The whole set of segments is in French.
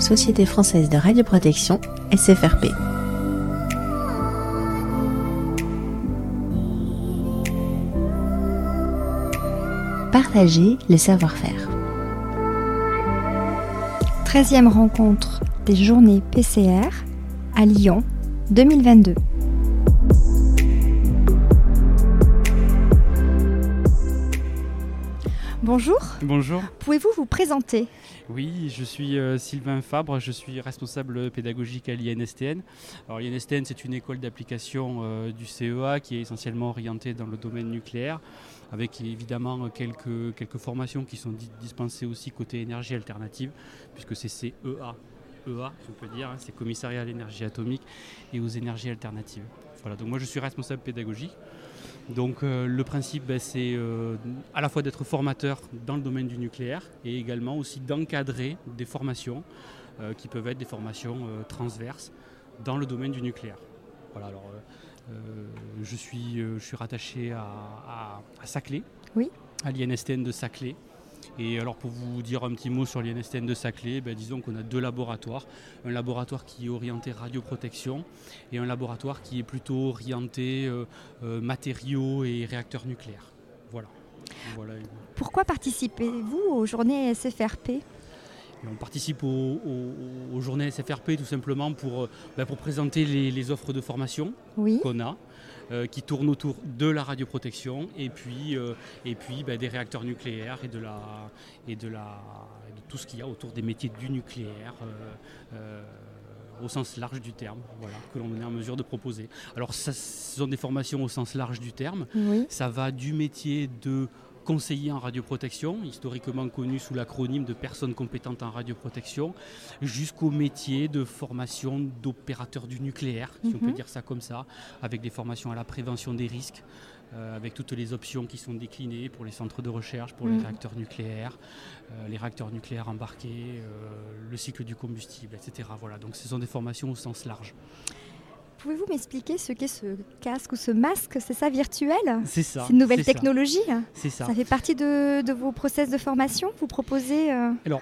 Société française de radioprotection, SFRP. Partager le savoir-faire. 13e rencontre des journées PCR à Lyon 2022. Bonjour. Bonjour. Pouvez-vous vous présenter? Oui, je suis euh, Sylvain Fabre, je suis responsable pédagogique à l'INSTN. Alors l'INSTN, c'est une école d'application euh, du CEA qui est essentiellement orientée dans le domaine nucléaire, avec évidemment quelques, quelques formations qui sont dispensées aussi côté énergie alternative, puisque c'est CEA. EA, on peut dire, hein, c'est commissariat à l'énergie atomique et aux énergies alternatives. Voilà, donc moi je suis responsable pédagogique. Donc euh, le principe, ben, c'est euh, à la fois d'être formateur dans le domaine du nucléaire et également aussi d'encadrer des formations euh, qui peuvent être des formations transverses dans le domaine du nucléaire. Voilà, alors je, suis, je suis rattaché à, à Saclay, oui. à l'INSTN de Saclay. Et alors pour vous dire un petit mot sur l'INSTN de Saclay, ben, disons qu'on a deux laboratoires. Un laboratoire qui est orienté radioprotection et un laboratoire qui est plutôt orienté euh, euh, matériaux et réacteurs nucléaires. Voilà. Pourquoi participez-vous aux journées SFRP on participe aux, journées SFRP tout simplement pour, euh, ben, pour présenter les, offres de formation qu'on a. Euh, qui tournent autour de la radioprotection et puis, euh, et puis bah, des réacteurs nucléaires et de, la, et de, la, de tout ce qu'il y a autour des métiers du nucléaire. Euh, au sens large du terme, voilà, que l'on est en mesure de proposer. Alors, ça, ce sont des formations au sens large du terme. Ça va du métier de conseiller en radioprotection, historiquement connu sous l'acronyme de personnes compétentes en radioprotection, jusqu'au métier de formation d'opérateur du nucléaire, si on peut mhm. dire ça comme ça, avec des formations à la prévention des risques, euh, avec toutes les options qui sont déclinées pour les centres de recherche, pour les mhm. réacteurs nucléaires, euh, les réacteurs nucléaires embarqués, euh, le cycle du combustible, etc. Voilà, donc ce sont des formations au sens large. Pouvez-vous m'expliquer ce qu'est ce casque ou ce masque? C'est ça virtuel? C'est ça. C'est une nouvelle technologie? C'est ça. Ça fait partie de, vos process de formation? Vous proposez euh, Alors,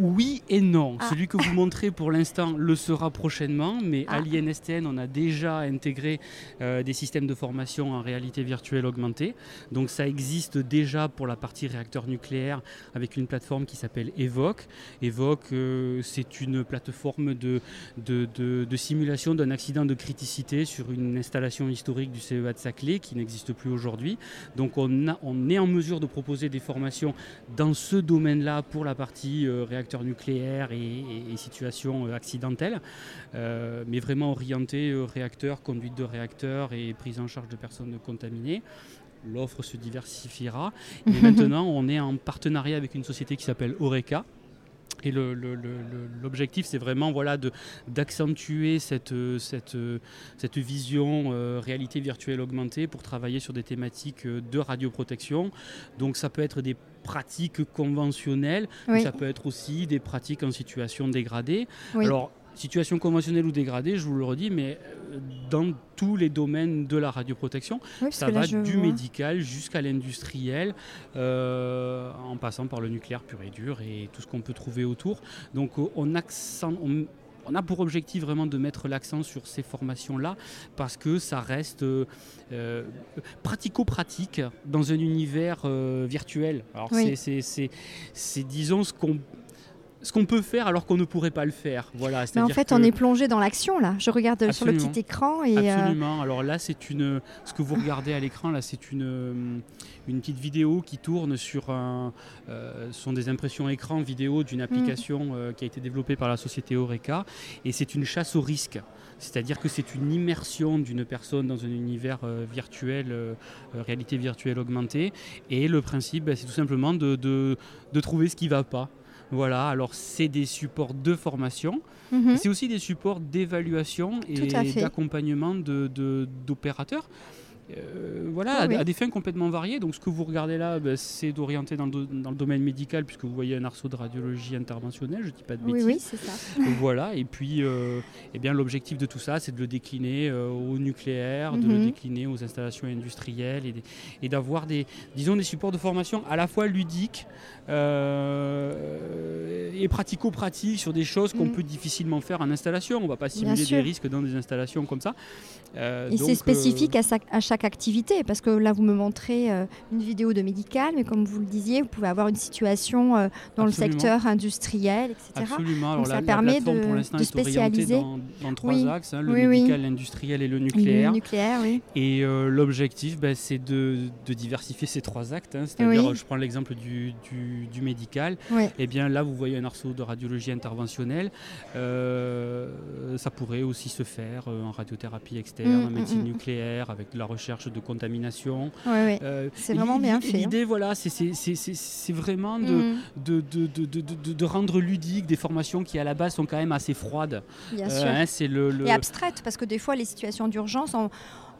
oui et non. Ah. Celui que vous montrez pour l'instant le sera prochainement, mais à ah. l'INSTN, on a déjà intégré euh, des systèmes de formation en réalité virtuelle augmentée. Donc ça existe déjà pour la partie réacteur nucléaire avec une plateforme qui s'appelle Evoque. Evoque, euh, c'est une plateforme de, de, simulation d'un accident de criticité sur une installation historique du CEA de Saclay qui n'existe plus aujourd'hui. Donc on, a, on est en mesure de proposer des formations dans ce domaine-là pour la partie euh, réacteur nucléaires et, situations euh, accidentelles, euh, mais vraiment orienté euh, réacteurs, conduite de réacteurs et prise en charge de personnes contaminées l'offre se diversifiera. Et maintenant, on est en partenariat avec une société qui s'appelle Oreca. Et l'objectif, c'est vraiment voilà, d'accentuer cette, cette, cette vision réalité virtuelle augmentée pour travailler sur des thématiques de radioprotection. Donc ça peut être des pratiques conventionnelles, mais ça peut être aussi des pratiques en situation dégradée. Alors, situation conventionnelle ou dégradée, je vous le redis, mais euh, dans tous les domaines de la radioprotection, ça va du médical jusqu'à l'industriel, euh, en passant par le nucléaire pur et dur et tout ce qu'on peut trouver autour. Donc on, accent, on, on a pour objectif vraiment de mettre l'accent sur ces formations-là parce que ça reste euh, euh, pratico-pratique dans un univers euh, virtuel. Alors c'est disons ce qu'on ce qu'on peut faire alors qu'on ne pourrait pas le faire. Voilà, Mais en fait, on est plongé dans l'action là. Je regarde sur le petit écran et euh, absolument. Alors là, c'est une ce que vous regardez à l'écran là, c'est une une petite vidéo qui tourne sur un euh, sont des impressions écran vidéo d'une application mm. euh, qui a été développée par la société Oreca et c'est une chasse au risque. C'est-à-dire que c'est une immersion d'une personne dans un univers virtuel, réalité virtuelle augmentée. Et le principe, ben, c'est tout simplement de, de, de trouver ce qui ne va pas. Voilà, alors c'est des supports de formation, mhm. c'est aussi des supports d'évaluation et d'accompagnement d'opérateurs. Voilà, à, des fins complètement variées. Donc ce que vous regardez là, ben, c'est d'orienter dans, dans, le domaine médical, puisque vous voyez un arceau de radiologie interventionnelle, je ne dis pas de bêtises. Oui, oui, c'est ça. voilà, et puis eh bien, l'objectif de tout ça, c'est de le décliner au nucléaire, de le mhm. décliner aux installations industrielles et, d'avoir des, disons, des supports de formation à la fois ludiques et pratico-pratiques sur des choses qu'on mhm. peut difficilement faire en installation. On ne va pas simuler des risques dans des installations comme ça. Euh, et c'est spécifique à, à, chaque activité, parce que là, vous me montrez euh, une vidéo de médical, mais comme vous le disiez, vous pouvez avoir une situation euh, dans le secteur industriel, etc. Absolument. Alors, ça permet de, de spécialiser. Dans, dans, trois axes, hein, le médical, l'industriel et le nucléaire. Le nucléaire oui. Et l'objectif, ben, c'est de, de, diversifier ces trois actes. Hein. C'est-à-dire, je prends l'exemple du, du, du, médical. Et eh bien là, vous voyez un arceau de radiologie interventionnelle. ça pourrait aussi se faire en radiothérapie externe en mm, mm, médecine mm. nucléaire, avec de la recherche de contamination. Euh, c'est vraiment bien fait. Hein. L'idée, voilà, c'est vraiment de, de, de, de, rendre ludique des formations qui, à la base, sont quand même assez froides. Bien euh, sûr. Hein, le, Et abstraites, parce que des fois, les situations d'urgence, on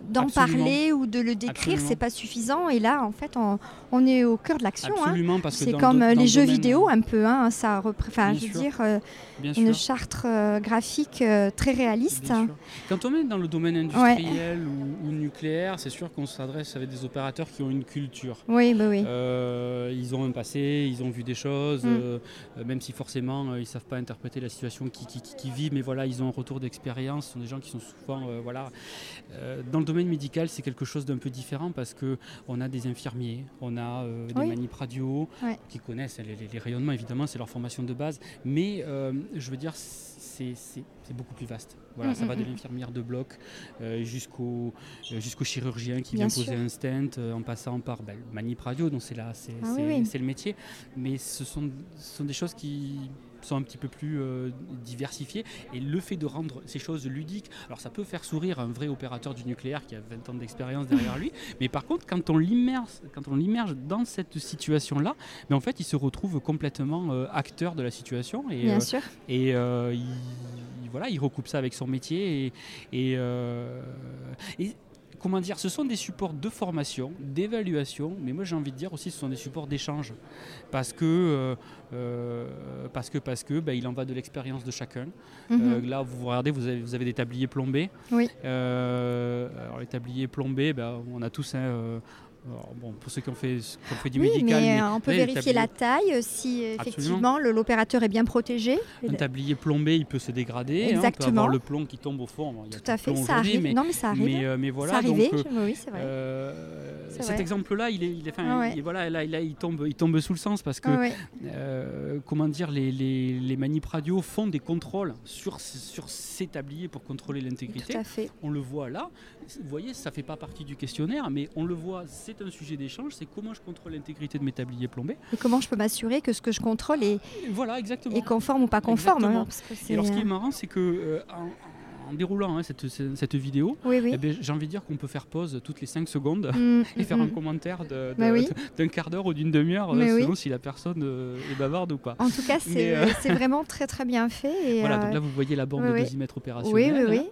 d'en parler ou de le décrire, c'est pas suffisant. Et là, en fait, on, est au cœur de l'action. Hein. C'est comme les jeux vidéo un peu. Hein, ça, enfin, je veux dire, euh, une charte euh, graphique euh, très réaliste. Quand on est dans le domaine industriel ou, nucléaire, c'est sûr qu'on s'adresse avec des opérateurs qui ont une culture. Oui, bah oui. ils ont un passé, ils ont vu des choses, mm. même si forcément ils savent pas interpréter la situation qui, qui, vit, mais voilà, ils ont un retour d'expérience. Ce sont des gens qui sont souvent, voilà, dans le domaine médical, c'est quelque chose d'un peu différent parce que on a des infirmiers, on a euh, des manip radio qui connaissent les, rayonnements, évidemment, c'est leur formation de base. Mais euh, je veux dire, c'est beaucoup plus vaste. Voilà, mm, ça va mm, de mm. l'infirmière de bloc euh, jusqu'au jusqu'au chirurgien qui vient poser un stent, en passant par ben, manip radio, donc c'est là, c'est ah le métier. Mais ce sont, ce sont des choses qui sont un petit peu plus euh, diversifiés. Et le fait de rendre ces choses ludiques, alors ça peut faire sourire un vrai opérateur du nucléaire qui a 20 ans d'expérience derrière lui, mais par contre, quand on l'immerge, quand on l'immerge dans cette situation-là, mais en fait, il se retrouve complètement euh, acteur de la situation. Et, Bien euh, sûr. Et il, voilà, il recoupe ça avec son métier et, et comment dire, ce sont des supports de formation, d'évaluation, mais moi j'ai envie de dire aussi ce sont des supports d'échange. Parce que, euh, euh, parce que, parce que bah, il en va de l'expérience de chacun. Mhm. Euh, là, vous regardez, vous avez, vous avez des tabliers plombés. Oui. alors les tabliers plombés, bah, on a tous un bon, pour ceux qui ont fait, du oui, médical. Mais, on peut vérifier la taille euh, si effectivement l'opérateur est bien protégé. Un tablier plombé, il peut se dégrader. Exactement. Hein, on peut avoir le plomb qui tombe au fond. Tout à fait, ça arrive. Mais, non, mais ça arrive. Mais, euh, mais voilà. Ça arrivait, euh, oui, c'est vrai. Euh, cet exemple-là, il est, il est ah voilà, là, il tombe, il tombe sous le sens parce que, ah comment dire, les, les, les manip radio font des contrôles sur, sur ces tabliers pour contrôler l'intégrité. Tout à fait. On le voit là. Vous voyez, ça fait pas partie du questionnaire, mais on le voit. C'est un sujet d'échange. C'est comment je contrôle l'intégrité de mes tabliers plombés. Et comment je peux m'assurer que ce que je contrôle est, voilà, exactement. est conforme ou pas conforme. Hein, et alors, ce qui est marrant, c'est que euh, en déroulant hein, cette, cette, vidéo, eh j'ai envie de dire qu'on peut faire pause toutes les 5 secondes mm, et faire un mm. commentaire bah d'un quart d'heure ou d'une demi-heure selon si la personne euh, est bavarde ou pas. En tout cas, c'est euh, vraiment très très bien fait. Et voilà, donc là vous voyez la bande de dosimètre opérationnel. Oui, oui, oui.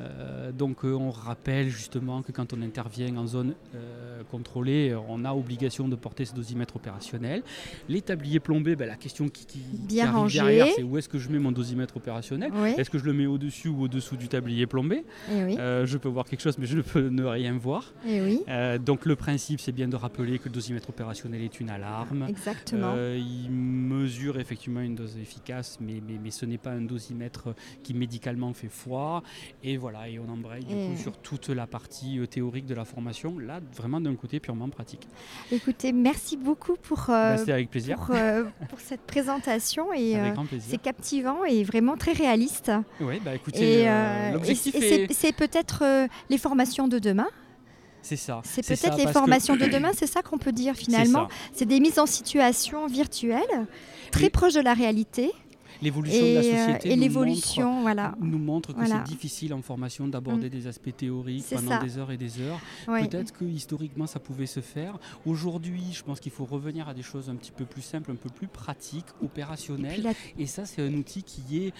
Euh, donc euh, on rappelle justement que quand on intervient en zone euh, contrôlée, on a obligation de porter ce dosimètre opérationnel. Les tabliers plombés, ben, la question qui, qui, Bien arrive derrière, c'est où est-ce que je mets mon dosimètre opérationnel Est-ce que je le mets au-dessus ou au-dessous du tablier plombé eh Je peux voir quelque chose, mais je ne peux ne rien voir. Eh donc le principe, c'est bien de rappeler que le dosimètre opérationnel est une alarme. Exactement. il mesure effectivement une dose efficace, mais, mais, mais ce n'est pas un dosimètre qui médicalement fait foi. Et voilà et on embraye du coup sur toute la partie euh, théorique de la formation, là vraiment d'un côté purement pratique. Écoutez, merci beaucoup pour, euh, bah, avec plaisir. Pour, euh, pour, cette présentation et c'est captivant et vraiment très réaliste. Oui, bah écoutez, l'objectif est... C'est peut-être les formations de demain c'est ça. C'est peut-être les formations de demain, c'est ça qu'on peut dire finalement. C'est des mises en situation virtuelles, très proches de la réalité l'évolution de la euh, société et nous, l'évolution, montre, voilà. nous montre que c'est difficile en formation d'aborder mm. des aspects théoriques pendant des heures et des heures. Peut-être que historiquement ça pouvait se faire. Aujourd'hui, je pense qu'il faut revenir à des choses un petit peu plus simples, un peu plus pratiques, opérationnelles. Et, ça, c'est un outil qui est,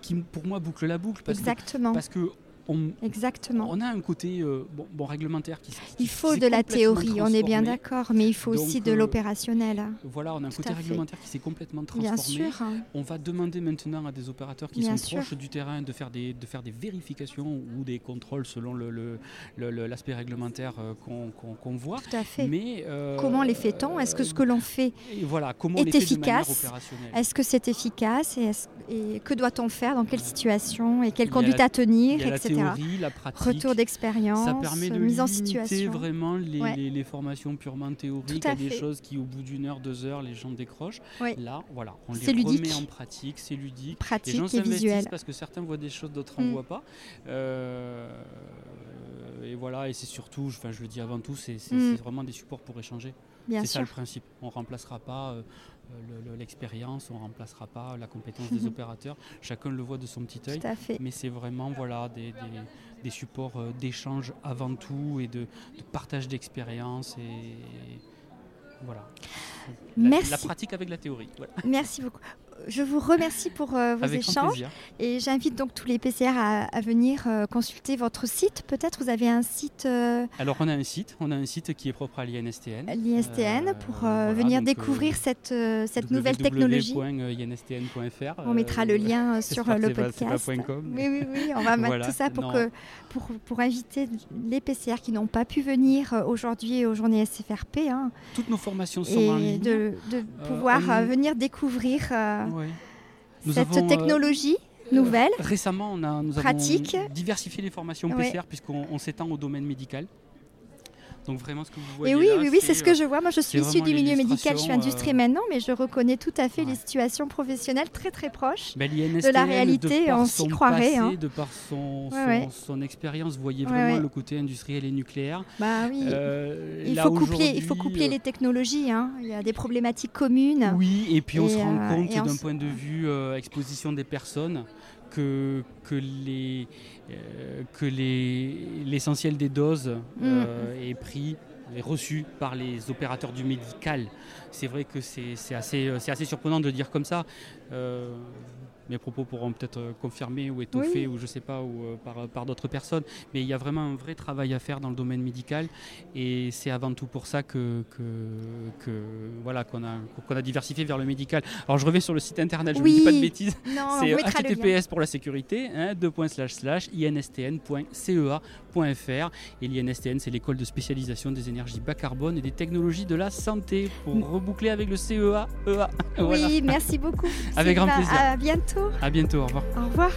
qui pour moi boucle la boucle. Exactement. parce que on, Exactement. on a un côté euh, bon, réglementaire qui, Il faut de la théorie, on est bien d'accord, mais il faut aussi de l'opérationnel. Voilà, on a un côté réglementaire qui s'est complètement transformé. Bien sûr. On va demander maintenant à des opérateurs qui sont proches du terrain de faire des, de faire des vérifications ou des contrôles selon l'aspect le, réglementaire qu'on voit. Tout à fait. Mais, comment les fait-on? Est-ce que ce que l'on fait voilà, comment est efficace? Est-ce que c'est efficace? Et, que doit-on faire? Dans quelle situation? Et quelle conduite à tenir etc. La théorie, la pratique. Retour d'expérience, ça permet de mise en situation. vraiment les, formations purement théoriques à, des choses qui, au bout d'une heure, deux heures, les gens décrochent. Là, voilà, on les remet en pratique, c'est ludique. Pratique les gens visuel. parce que certains voient des choses, d'autres n'en mm. voient pas. Euh, et voilà, et c'est surtout, enfin, je le dis avant tout, c'est mm. vraiment des supports pour échanger. C'est ça le principe. On ne remplacera pas euh, l'expérience, on ne remplacera pas la compétence des opérateurs. Chacun le voit de son petit œil. Mais c'est vraiment voilà, des, des, supports euh, d'échange avant tout et de, de partage d'expérience. Et voilà. Merci. La, pratique avec la théorie. Merci beaucoup je vous remercie pour euh, vos échanges et j'invite donc tous les PCR à, venir euh, consulter votre site. Peut-être vous avez un site. Euh, Alors on a un site, on a un site qui est propre à l'INSTN. L'INSTN pour venir découvrir cette, cette nouvelle technologie. www.instn.fr. On mettra le lien sur le podcast. oui, oui, oui, on va mettre tout ça pour, que, pour, pour inviter les PCR qui n'ont pas pu venir aujourd'hui aux journées SFRP. Hein. Toutes nos formations sont en ligne. De, de pouvoir venir découvrir cette euh, technologie nouvelle. Récemment, on a, nous pratique. avons diversifié les formations PCR puisqu'on s'étend au domaine médical. Donc vraiment ce que vous voyez. Et oui, oui, oui, c'est ce que je vois. Moi, je suis issue du milieu médical, je suis industrie euh, maintenant, mais je reconnais tout à fait les situations professionnelles très très proches bah, de la réalité. on s'y croirait. Hein. De par son, son, expérience, vous voyez vraiment le côté industriel et nucléaire. Bah oui. Euh, il, faut coupler, il faut coupler euh, les technologies. Hein. Il y a des problématiques communes. Oui, et puis on se rend compte d'un point de vue exposition des personnes que, que les euh, que l'essentiel des doses mm. euh, est pris est reçu par les opérateurs du médical. C'est vrai que c'est assez, assez surprenant de dire comme ça mes propos pourront peut-être euh, confirmer ou étoffer ou je sais pas ou euh, par, par d'autres personnes. Mais il y a vraiment un vrai travail à faire dans le domaine médical et c'est avant tout pour ça que, que, voilà qu'on a qu'on a diversifié vers le médical. Alors je reviens sur le site internet je ne dis pas de bêtises. C'est https pour la sécurité hein, instn.cea.fr et l'INSTN c'est l'école de spécialisation des énergies bas carbone et des technologies de la santé. Pour reboucler avec le CEA EA. Oui, merci beaucoup. avec grand plaisir. À bientôt. À bientôt, au revoir. Au revoir.